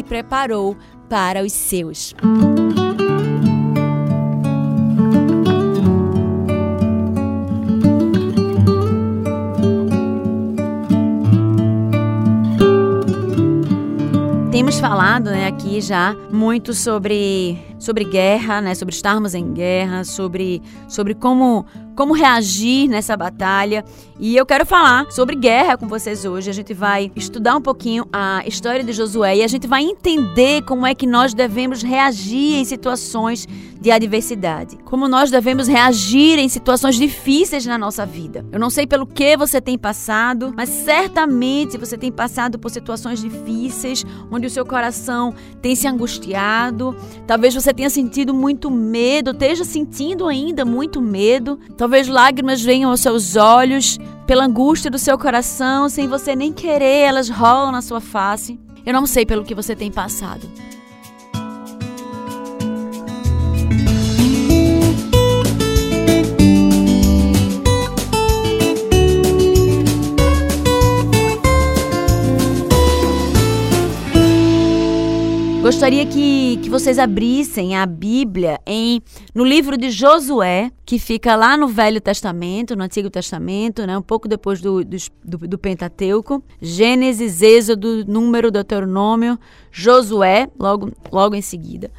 preparou para os seus. Temos falado né, aqui já muito sobre, sobre guerra, né, sobre estarmos em guerra, sobre, sobre como como reagir nessa batalha. E eu quero falar sobre guerra com vocês hoje. A gente vai estudar um pouquinho a história de Josué e a gente vai entender como é que nós devemos reagir em situações de adversidade. Como nós devemos reagir em situações difíceis na nossa vida. Eu não sei pelo que você tem passado, mas certamente você tem passado por situações difíceis, onde o seu coração tem se angustiado. Talvez você tenha sentido muito medo, esteja sentindo ainda muito medo. Talvez lágrimas venham aos seus olhos, pela angústia do seu coração, sem você nem querer, elas rolam na sua face. Eu não sei pelo que você tem passado. Gostaria que, que vocês abrissem a Bíblia em no livro de Josué, que fica lá no Velho Testamento, no Antigo Testamento, né, um pouco depois do, do, do Pentateuco. Gênesis, Êxodo, Número, Deuteronômio, Josué, logo, logo em seguida.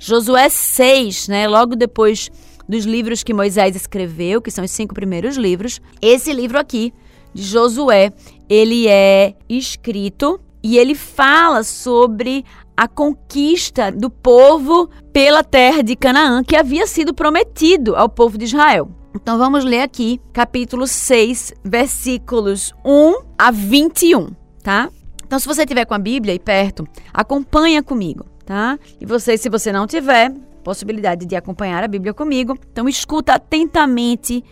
Josué 6, né, logo depois dos livros que Moisés escreveu, que são os cinco primeiros livros. Esse livro aqui, de Josué, ele é escrito e ele fala sobre a conquista do povo pela terra de Canaã, que havia sido prometido ao povo de Israel. Então vamos ler aqui, capítulo 6, versículos 1 a 21, tá? Então se você tiver com a Bíblia aí perto, acompanha comigo, tá? E você, se você não tiver possibilidade de acompanhar a Bíblia comigo, então escuta atentamente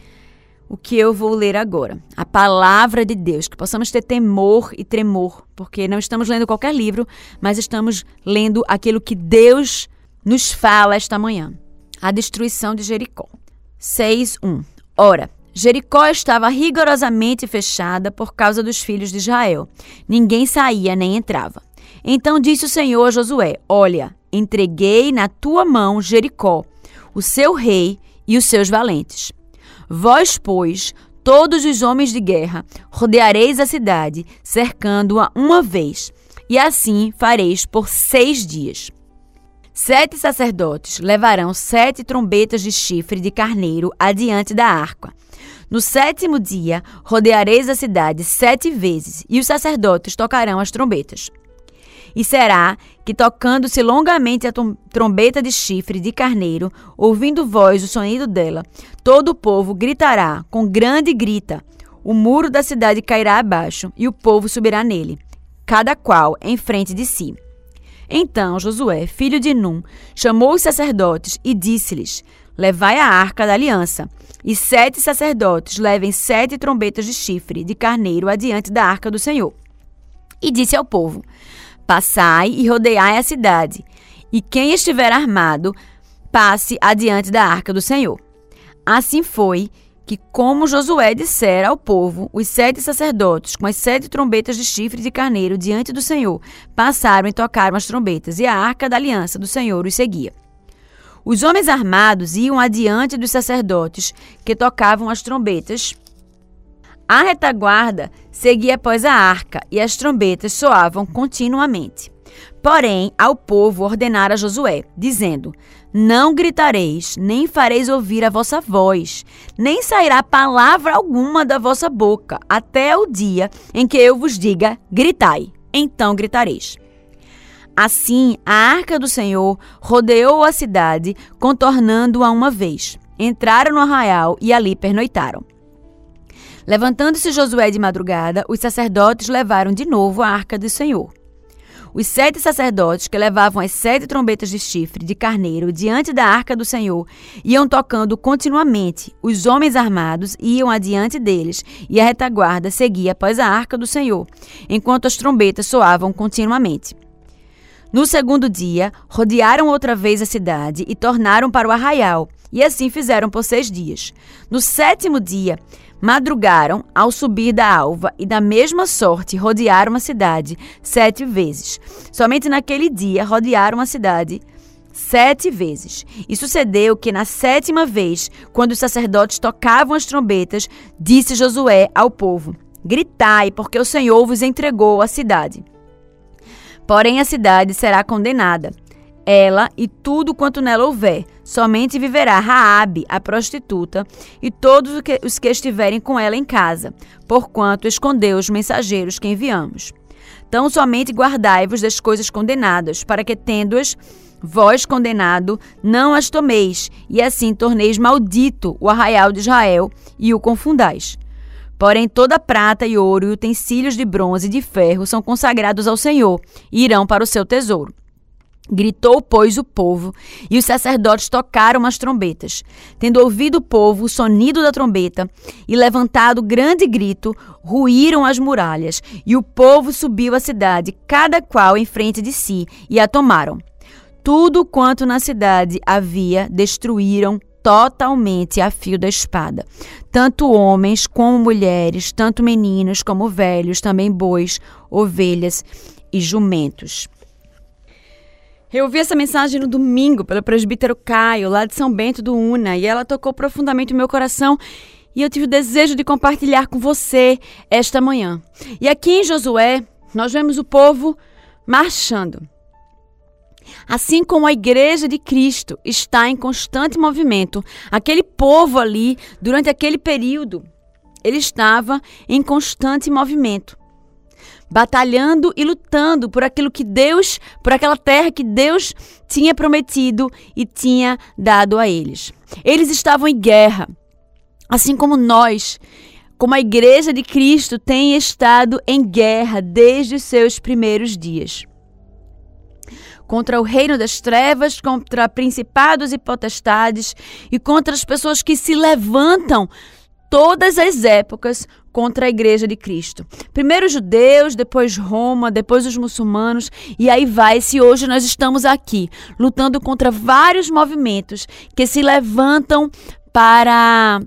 o que eu vou ler agora. A palavra de Deus, que possamos ter temor e tremor, porque não estamos lendo qualquer livro, mas estamos lendo aquilo que Deus nos fala esta manhã. A destruição de Jericó. 6:1. Ora, Jericó estava rigorosamente fechada por causa dos filhos de Israel. Ninguém saía nem entrava. Então disse o Senhor a Josué: Olha, entreguei na tua mão Jericó, o seu rei e os seus valentes. Vós, pois, todos os homens de guerra, rodeareis a cidade, cercando-a uma vez, e assim fareis por seis dias. Sete sacerdotes levarão sete trombetas de chifre de carneiro adiante da arca. No sétimo dia, rodeareis a cidade sete vezes, e os sacerdotes tocarão as trombetas. E será que, tocando-se longamente a trombeta de chifre de carneiro, ouvindo voz o sonido dela, todo o povo gritará com grande grita. O muro da cidade cairá abaixo e o povo subirá nele, cada qual em frente de si. Então Josué, filho de Num, chamou os sacerdotes e disse-lhes: Levai a arca da aliança. E sete sacerdotes levem sete trombetas de chifre de carneiro adiante da arca do Senhor. E disse ao povo: Passai e rodeai a cidade, e quem estiver armado, passe adiante da arca do Senhor. Assim foi que, como Josué dissera ao povo, os sete sacerdotes, com as sete trombetas de chifre de carneiro diante do Senhor, passaram e tocaram as trombetas, e a arca da aliança do Senhor os seguia. Os homens armados iam adiante dos sacerdotes, que tocavam as trombetas. A retaguarda seguia após a arca, e as trombetas soavam continuamente. Porém, ao povo ordenara Josué, dizendo: Não gritareis, nem fareis ouvir a vossa voz, nem sairá palavra alguma da vossa boca, até o dia em que eu vos diga: gritai. Então gritareis. Assim, a arca do Senhor rodeou a cidade, contornando-a uma vez. Entraram no arraial e ali pernoitaram. Levantando-se Josué de madrugada, os sacerdotes levaram de novo a arca do Senhor. Os sete sacerdotes que levavam as sete trombetas de chifre de carneiro diante da arca do Senhor iam tocando continuamente. Os homens armados iam adiante deles e a retaguarda seguia após a arca do Senhor, enquanto as trombetas soavam continuamente. No segundo dia, rodearam outra vez a cidade e tornaram para o arraial, e assim fizeram por seis dias. No sétimo dia, madrugaram ao subir da alva e da mesma sorte rodearam a cidade sete vezes. Somente naquele dia rodearam a cidade sete vezes. E sucedeu que na sétima vez, quando os sacerdotes tocavam as trombetas, disse Josué ao povo: Gritai, porque o Senhor vos entregou a cidade. Porém a cidade será condenada, ela e tudo quanto nela houver. Somente viverá Raabe, a prostituta, e todos os que estiverem com ela em casa, porquanto escondeu os mensageiros que enviamos. Então somente guardai-vos das coisas condenadas, para que tendo-as vós condenado, não as tomeis, e assim torneis maldito o arraial de Israel e o confundais. Porém, toda prata e ouro e utensílios de bronze e de ferro são consagrados ao Senhor e irão para o seu tesouro. Gritou, pois, o povo, e os sacerdotes tocaram as trombetas. Tendo ouvido o povo o sonido da trombeta e levantado grande grito, ruíram as muralhas, e o povo subiu à cidade, cada qual em frente de si, e a tomaram. Tudo quanto na cidade havia, destruíram totalmente a fio da espada. Tanto homens como mulheres, tanto meninos como velhos, também bois, ovelhas e jumentos. Eu ouvi essa mensagem no domingo pelo presbítero Caio, lá de São Bento do Una, e ela tocou profundamente o meu coração e eu tive o desejo de compartilhar com você esta manhã. E aqui em Josué, nós vemos o povo marchando. Assim como a igreja de Cristo está em constante movimento, aquele povo ali, durante aquele período, ele estava em constante movimento, batalhando e lutando por aquilo que Deus, por aquela terra que Deus tinha prometido e tinha dado a eles. Eles estavam em guerra, assim como nós, como a igreja de Cristo tem estado em guerra desde os seus primeiros dias contra o reino das trevas, contra principados e potestades e contra as pessoas que se levantam todas as épocas contra a igreja de Cristo. Primeiro os judeus, depois Roma, depois os muçulmanos, e aí vai-se hoje nós estamos aqui lutando contra vários movimentos que se levantam para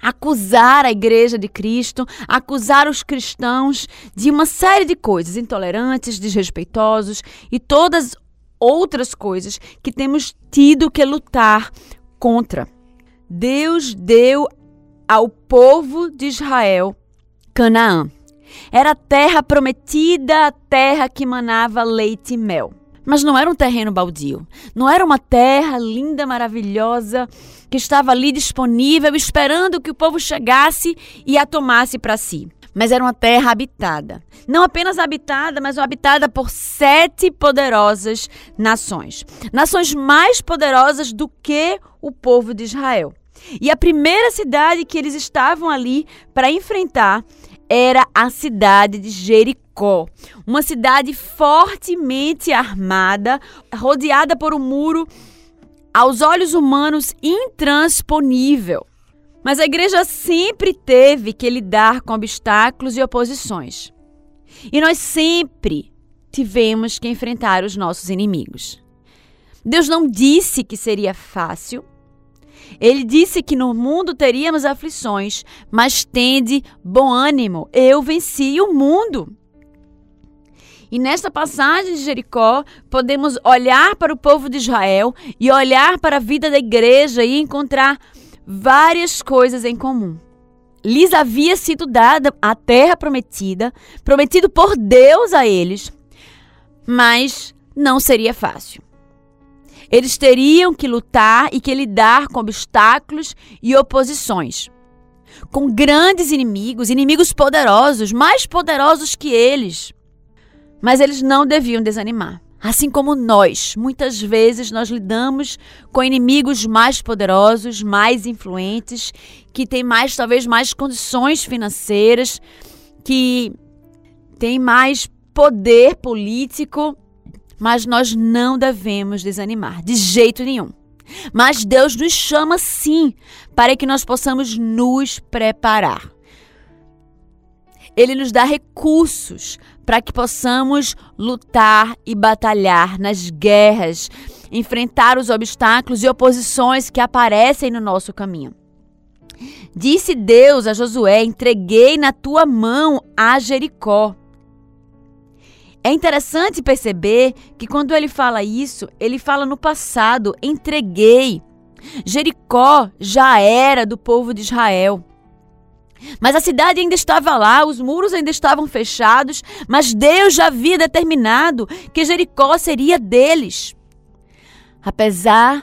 acusar a igreja de Cristo, acusar os cristãos de uma série de coisas intolerantes, desrespeitosos e todas outras coisas que temos tido que lutar contra. Deus deu ao povo de Israel Canaã. Era a terra prometida, a terra que manava leite e mel. Mas não era um terreno baldio. Não era uma terra linda, maravilhosa, que estava ali disponível, esperando que o povo chegasse e a tomasse para si. Mas era uma terra habitada. Não apenas habitada, mas habitada por sete poderosas nações. Nações mais poderosas do que o povo de Israel. E a primeira cidade que eles estavam ali para enfrentar era a cidade de Jericó. Uma cidade fortemente armada, rodeada por um muro aos olhos humanos intransponível. Mas a igreja sempre teve que lidar com obstáculos e oposições. E nós sempre tivemos que enfrentar os nossos inimigos. Deus não disse que seria fácil. Ele disse que no mundo teríamos aflições, mas tende bom ânimo. Eu venci o mundo. E nesta passagem de Jericó, podemos olhar para o povo de Israel e olhar para a vida da igreja e encontrar várias coisas em comum. Lhes havia sido dada a terra prometida, prometido por Deus a eles, mas não seria fácil. Eles teriam que lutar e que lidar com obstáculos e oposições. Com grandes inimigos, inimigos poderosos, mais poderosos que eles. Mas eles não deviam desanimar. Assim como nós, muitas vezes nós lidamos com inimigos mais poderosos, mais influentes, que têm mais, talvez, mais condições financeiras, que têm mais poder político, mas nós não devemos desanimar, de jeito nenhum. Mas Deus nos chama sim para que nós possamos nos preparar. Ele nos dá recursos para que possamos lutar e batalhar nas guerras, enfrentar os obstáculos e oposições que aparecem no nosso caminho. Disse Deus a Josué: Entreguei na tua mão a Jericó. É interessante perceber que quando ele fala isso, ele fala no passado: entreguei. Jericó já era do povo de Israel. Mas a cidade ainda estava lá, os muros ainda estavam fechados, mas Deus já havia determinado que Jericó seria deles. Apesar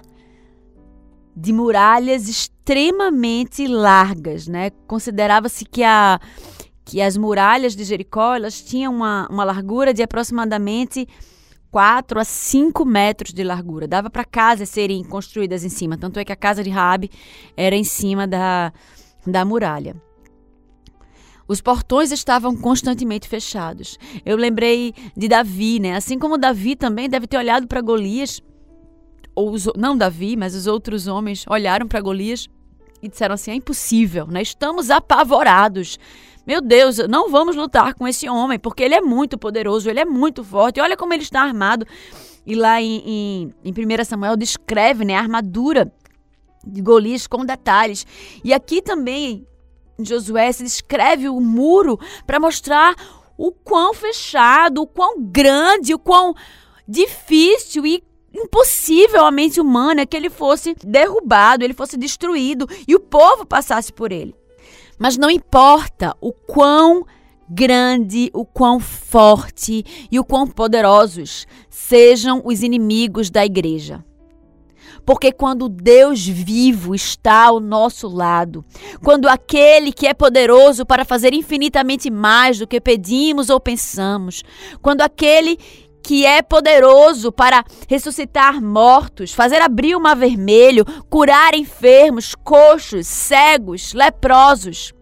de muralhas extremamente largas, né? Considerava-se que, a, que as muralhas de Jericó elas tinham uma, uma largura de aproximadamente 4 a 5 metros de largura. Dava para casas serem construídas em cima. Tanto é que a casa de Raabe era em cima da, da muralha. Os portões estavam constantemente fechados. Eu lembrei de Davi, né? Assim como Davi também deve ter olhado para Golias, ou os, não Davi, mas os outros homens olharam para Golias e disseram assim: é impossível, né? Estamos apavorados. Meu Deus, não vamos lutar com esse homem, porque ele é muito poderoso, ele é muito forte. Olha como ele está armado. E lá em, em, em 1 Samuel descreve né, a armadura de Golias com detalhes. E aqui também Josué se descreve o muro para mostrar o quão fechado, o quão grande, o quão difícil e impossível a mente humana que ele fosse derrubado, ele fosse destruído e o povo passasse por ele. Mas não importa o quão grande, o quão forte e o quão poderosos sejam os inimigos da igreja. Porque quando Deus vivo está ao nosso lado, quando aquele que é poderoso para fazer infinitamente mais do que pedimos ou pensamos, quando aquele que é poderoso para ressuscitar mortos, fazer abrir o mar vermelho, curar enfermos, coxos, cegos, leprosos.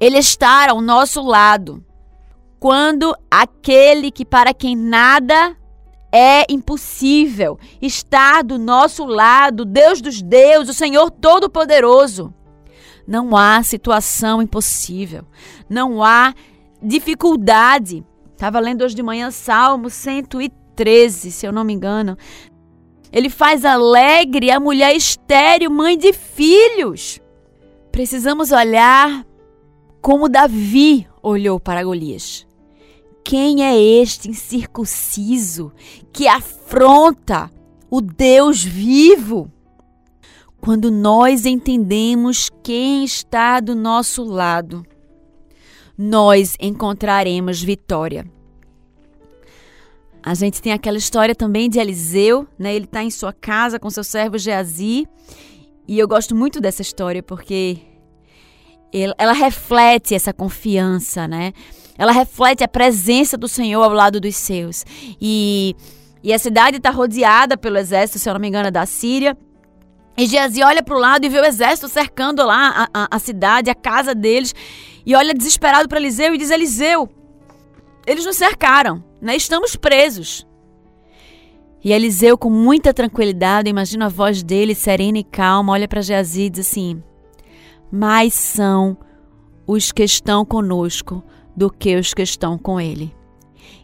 Ele está ao nosso lado. Quando aquele que para quem nada é impossível estar do nosso lado, Deus dos deuses, o Senhor Todo-Poderoso. Não há situação impossível, não há dificuldade. Estava lendo hoje de manhã Salmo 113, se eu não me engano. Ele faz alegre a mulher estéril, mãe de filhos. Precisamos olhar como Davi olhou para Golias. Quem é este incircunciso que afronta o Deus vivo? Quando nós entendemos quem está do nosso lado, nós encontraremos vitória. A gente tem aquela história também de Eliseu, né? Ele está em sua casa com seu servo Geazi. E eu gosto muito dessa história porque ela reflete essa confiança, né? Ela reflete a presença do Senhor ao lado dos seus. E, e a cidade está rodeada pelo exército, se eu não me engano, da Síria. E Geazi olha para o lado e vê o exército cercando lá a, a, a cidade, a casa deles. E olha desesperado para Eliseu e diz: Eliseu, eles nos cercaram, né? Estamos presos. E Eliseu, com muita tranquilidade, imagina a voz dele serena e calma, olha para Geazi e diz assim: Mais são os que estão conosco do que os que estão com ele.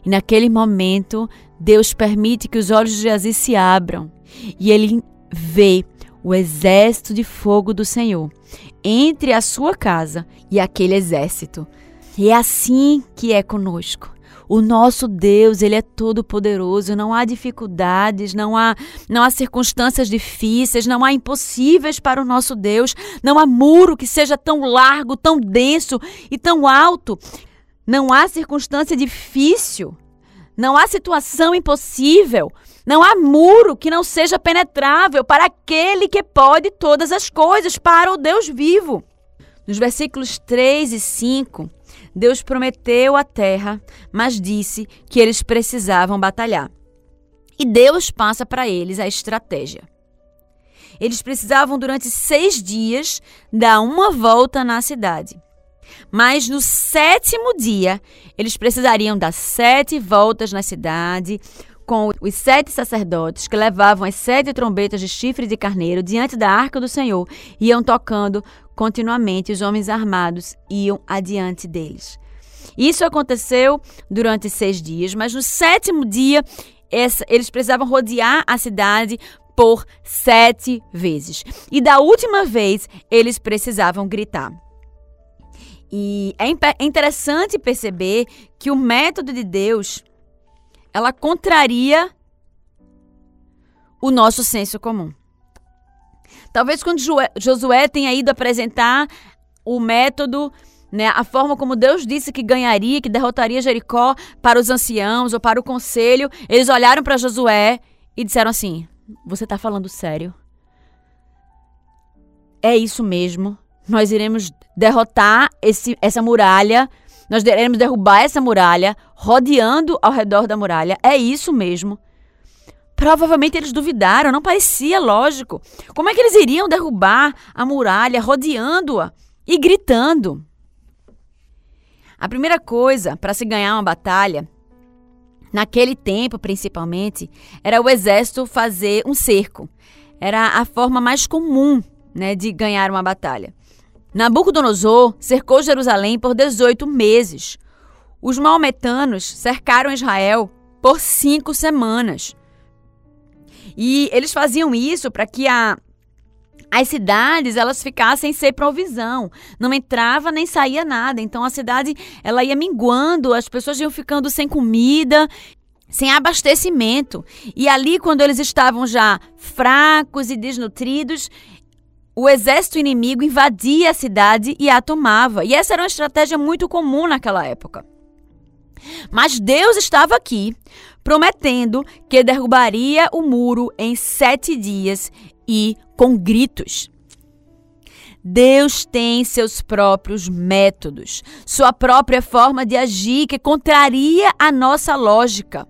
E naquele momento, Deus permite que os olhos de Geazi se abram e ele vê o exército de fogo do Senhor entre a sua casa e aquele exército. E é assim que é conosco. O nosso Deus, ele é todo poderoso, não há dificuldades, não há não há circunstâncias difíceis, não há impossíveis para o nosso Deus, não há muro que seja tão largo, tão denso e tão alto. Não há circunstância difícil, não há situação impossível, não há muro que não seja penetrável para aquele que pode todas as coisas, para o Deus vivo. Nos versículos 3 e 5, Deus prometeu a terra, mas disse que eles precisavam batalhar. E Deus passa para eles a estratégia. Eles precisavam, durante seis dias, dar uma volta na cidade. Mas no sétimo dia, eles precisariam dar sete voltas na cidade, com os sete sacerdotes que levavam as sete trombetas de chifre de carneiro diante da arca do Senhor, iam tocando continuamente, os homens armados iam adiante deles. Isso aconteceu durante seis dias, mas no sétimo dia essa, eles precisavam rodear a cidade por sete vezes. E da última vez eles precisavam gritar. E é, é interessante perceber que o método de Deus ela contraria o nosso senso comum. Talvez quando Josué tenha ido apresentar o método, né, a forma como Deus disse que ganharia, que derrotaria Jericó para os anciãos ou para o conselho, eles olharam para Josué e disseram assim: Você está falando sério? É isso mesmo. Nós iremos derrotar esse, essa muralha. Nós iremos derrubar essa muralha, rodeando ao redor da muralha. É isso mesmo. Provavelmente eles duvidaram, não parecia lógico. Como é que eles iriam derrubar a muralha rodeando-a e gritando? A primeira coisa para se ganhar uma batalha, naquele tempo principalmente, era o exército fazer um cerco. Era a forma mais comum né, de ganhar uma batalha. Nabucodonosor cercou Jerusalém por 18 meses. Os maometanos cercaram Israel por cinco semanas. E eles faziam isso para que a, as cidades elas ficassem sem provisão, não entrava nem saía nada. Então a cidade ela ia minguando, as pessoas iam ficando sem comida, sem abastecimento. E ali quando eles estavam já fracos e desnutridos, o exército inimigo invadia a cidade e a tomava. E essa era uma estratégia muito comum naquela época. Mas Deus estava aqui, prometendo que derrubaria o muro em sete dias e com gritos. Deus tem seus próprios métodos, sua própria forma de agir que contraria a nossa lógica.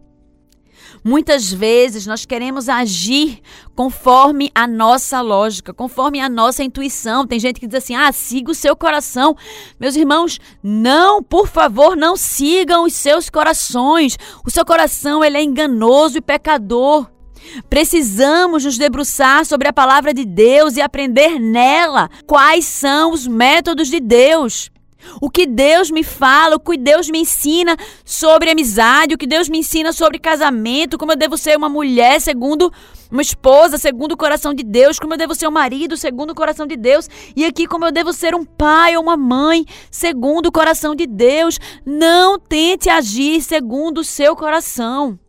Muitas vezes nós queremos agir conforme a nossa lógica, conforme a nossa intuição. Tem gente que diz assim: ah, siga o seu coração. Meus irmãos, não, por favor, não sigam os seus corações. O seu coração ele é enganoso e pecador. Precisamos nos debruçar sobre a palavra de Deus e aprender nela quais são os métodos de Deus. O que Deus me fala, o que Deus me ensina sobre amizade, o que Deus me ensina sobre casamento, como eu devo ser uma mulher segundo uma esposa, segundo o coração de Deus, como eu devo ser um marido, segundo o coração de Deus, e aqui como eu devo ser um pai ou uma mãe, segundo o coração de Deus. Não tente agir segundo o seu coração.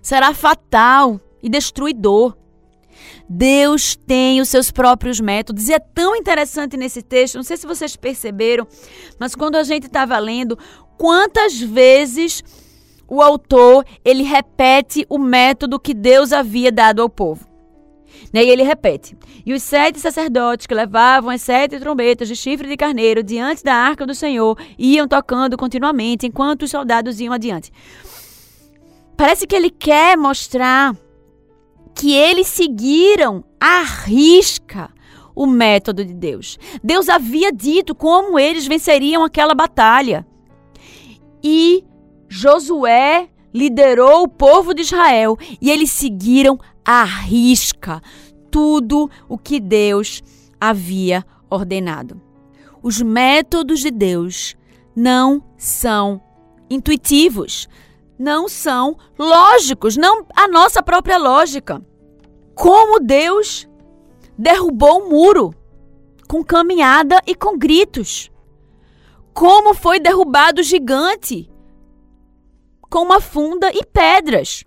Será fatal e destruidor. Deus tem os seus próprios métodos. E é tão interessante nesse texto, não sei se vocês perceberam, mas quando a gente estava lendo, quantas vezes o autor ele repete o método que Deus havia dado ao povo. E aí ele repete: E os sete sacerdotes que levavam as sete trombetas de chifre de carneiro diante da arca do Senhor iam tocando continuamente enquanto os soldados iam adiante. Parece que ele quer mostrar que eles seguiram à risca o método de Deus. Deus havia dito como eles venceriam aquela batalha. E Josué liderou o povo de Israel e eles seguiram à risca tudo o que Deus havia ordenado. Os métodos de Deus não são intuitivos, não são lógicos, não a nossa própria lógica. Como Deus derrubou o muro com caminhada e com gritos. Como foi derrubado o gigante com uma funda e pedras.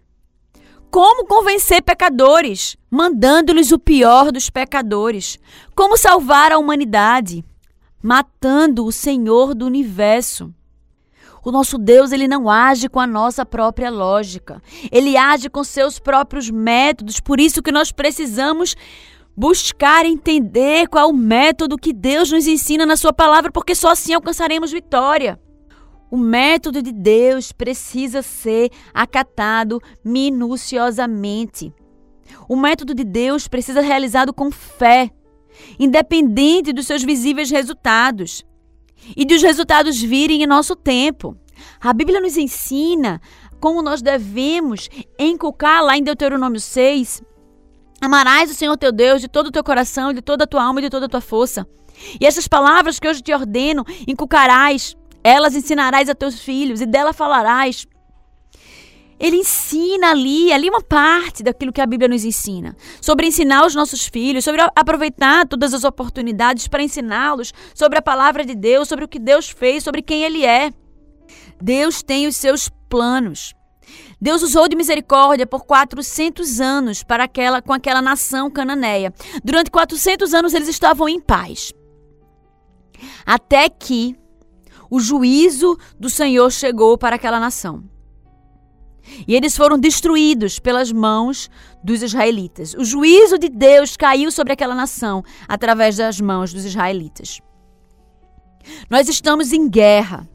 Como convencer pecadores, mandando-lhes o pior dos pecadores? Como salvar a humanidade, matando o Senhor do universo? O nosso Deus, ele não age com a nossa própria lógica. Ele age com seus próprios métodos. Por isso que nós precisamos buscar entender qual o método que Deus nos ensina na sua palavra, porque só assim alcançaremos vitória. O método de Deus precisa ser acatado minuciosamente. O método de Deus precisa ser realizado com fé, independente dos seus visíveis resultados e dos resultados virem em nosso tempo. A Bíblia nos ensina como nós devemos encucar lá em Deuteronômio 6. Amarás o Senhor teu Deus de todo o teu coração, de toda a tua alma e de toda a tua força. E essas palavras que hoje te ordeno, inculcarás, elas ensinarás a teus filhos e dela falarás. Ele ensina ali, ali uma parte daquilo que a Bíblia nos ensina. Sobre ensinar os nossos filhos, sobre aproveitar todas as oportunidades para ensiná-los sobre a palavra de Deus, sobre o que Deus fez, sobre quem Ele é. Deus tem os seus planos. Deus usou de misericórdia por 400 anos para aquela, com aquela nação cananeia. Durante 400 anos eles estavam em paz. Até que o juízo do Senhor chegou para aquela nação. E eles foram destruídos pelas mãos dos israelitas. O juízo de Deus caiu sobre aquela nação através das mãos dos israelitas. Nós estamos em guerra.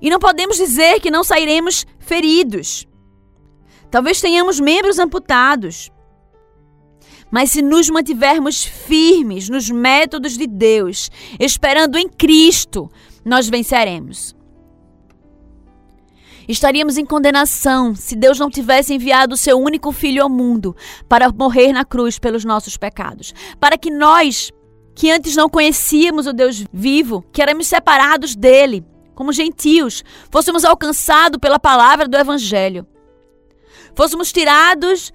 E não podemos dizer que não sairemos feridos. Talvez tenhamos membros amputados. Mas se nos mantivermos firmes nos métodos de Deus, esperando em Cristo, nós venceremos. Estaríamos em condenação se Deus não tivesse enviado o seu único filho ao mundo para morrer na cruz pelos nossos pecados. Para que nós, que antes não conhecíamos o Deus vivo, que éramos separados dele, como gentios, fôssemos alcançados pela palavra do Evangelho. Fôssemos tirados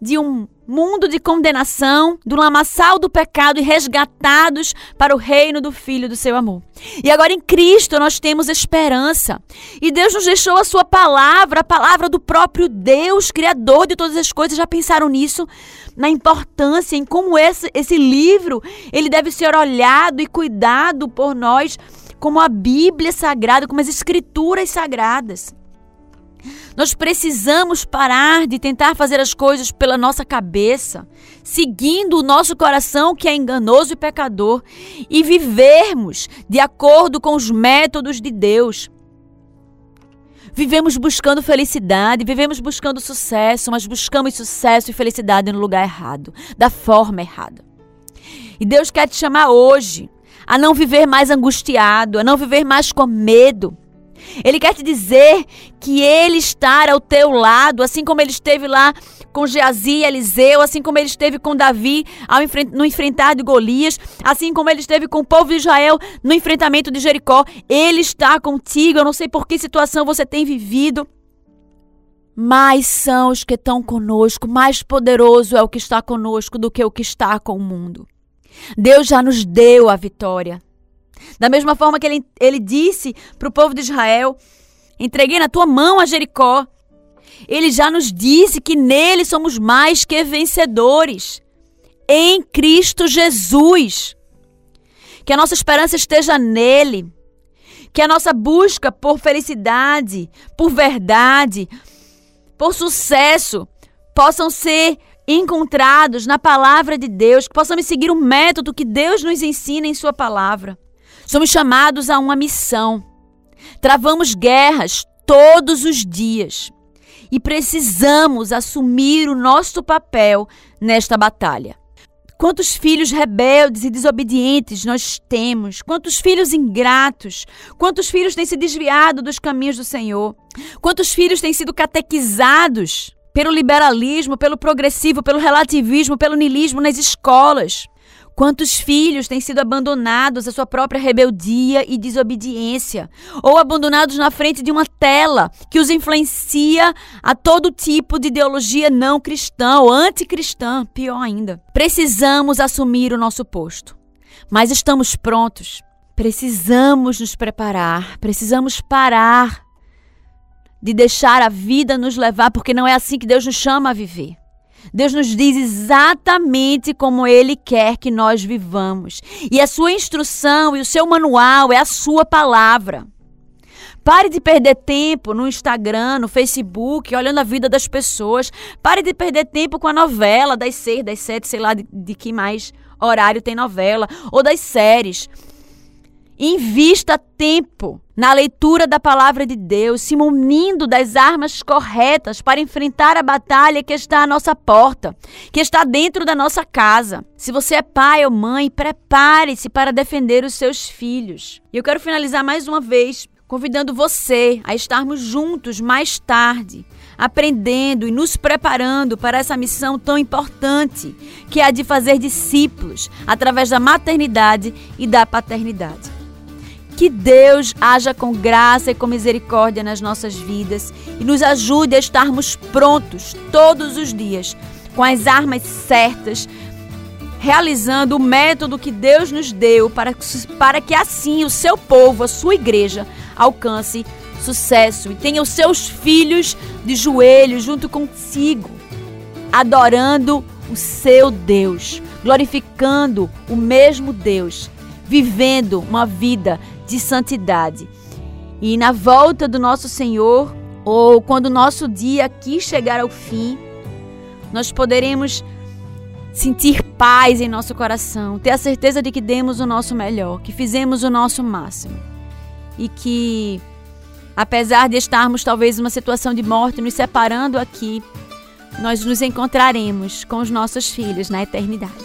de um mundo de condenação, do lamaçal do pecado e resgatados para o reino do Filho do seu amor. E agora em Cristo nós temos esperança. E Deus nos deixou a sua palavra, a palavra do próprio Deus, Criador de todas as coisas. Já pensaram nisso? Na importância, em como esse, esse livro ele deve ser olhado e cuidado por nós como a Bíblia Sagrada, como as Escrituras Sagradas. Nós precisamos parar de tentar fazer as coisas pela nossa cabeça, seguindo o nosso coração que é enganoso e pecador, e vivermos de acordo com os métodos de Deus. Vivemos buscando felicidade, vivemos buscando sucesso, mas buscamos sucesso e felicidade no lugar errado, da forma errada. E Deus quer te chamar hoje a não viver mais angustiado, a não viver mais com medo ele quer te dizer que ele está ao teu lado, assim como ele esteve lá com Geazi e Eliseu, assim como ele esteve com Davi ao no enfrentar de Golias, assim como ele esteve com o povo de Israel no enfrentamento de Jericó. Ele está contigo. Eu não sei por que situação você tem vivido. Mais são os que estão conosco, mais poderoso é o que está conosco do que o que está com o mundo. Deus já nos deu a vitória. Da mesma forma que ele, ele disse para o povo de Israel: entreguei na tua mão a Jericó. Ele já nos disse que nele somos mais que vencedores. Em Cristo Jesus. Que a nossa esperança esteja nele. Que a nossa busca por felicidade, por verdade, por sucesso possam ser encontrados na palavra de Deus, que possamos seguir o método que Deus nos ensina em Sua palavra. Somos chamados a uma missão. Travamos guerras todos os dias e precisamos assumir o nosso papel nesta batalha. Quantos filhos rebeldes e desobedientes nós temos? Quantos filhos ingratos? Quantos filhos têm se desviado dos caminhos do Senhor? Quantos filhos têm sido catequizados pelo liberalismo, pelo progressivo, pelo relativismo, pelo niilismo nas escolas? Quantos filhos têm sido abandonados à sua própria rebeldia e desobediência? Ou abandonados na frente de uma tela que os influencia a todo tipo de ideologia não cristã ou anticristã, pior ainda. Precisamos assumir o nosso posto. Mas estamos prontos. Precisamos nos preparar, precisamos parar de deixar a vida nos levar, porque não é assim que Deus nos chama a viver. Deus nos diz exatamente como Ele quer que nós vivamos. E a sua instrução e o seu manual é a sua palavra. Pare de perder tempo no Instagram, no Facebook, olhando a vida das pessoas. Pare de perder tempo com a novela das seis, das sete, sei lá de, de que mais horário tem novela, ou das séries. Invista tempo na leitura da palavra de Deus, se munindo das armas corretas para enfrentar a batalha que está à nossa porta, que está dentro da nossa casa. Se você é pai ou mãe, prepare-se para defender os seus filhos. E eu quero finalizar mais uma vez convidando você a estarmos juntos mais tarde, aprendendo e nos preparando para essa missão tão importante, que é a de fazer discípulos através da maternidade e da paternidade. Que Deus haja com graça e com misericórdia nas nossas vidas e nos ajude a estarmos prontos todos os dias, com as armas certas, realizando o método que Deus nos deu para, para que assim o seu povo, a sua igreja, alcance sucesso e tenha os seus filhos de joelhos junto consigo, adorando o seu Deus, glorificando o mesmo Deus, vivendo uma vida de santidade. E na volta do nosso Senhor, ou quando o nosso dia aqui chegar ao fim, nós poderemos sentir paz em nosso coração, ter a certeza de que demos o nosso melhor, que fizemos o nosso máximo. E que, apesar de estarmos talvez numa situação de morte, nos separando aqui, nós nos encontraremos com os nossos filhos na eternidade.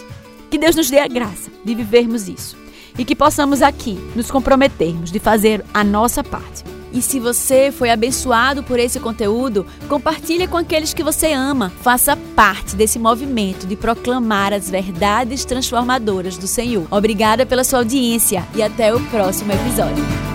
Que Deus nos dê a graça de vivermos isso e que possamos aqui nos comprometermos de fazer a nossa parte. E se você foi abençoado por esse conteúdo, compartilhe com aqueles que você ama. Faça parte desse movimento de proclamar as verdades transformadoras do Senhor. Obrigada pela sua audiência e até o próximo episódio.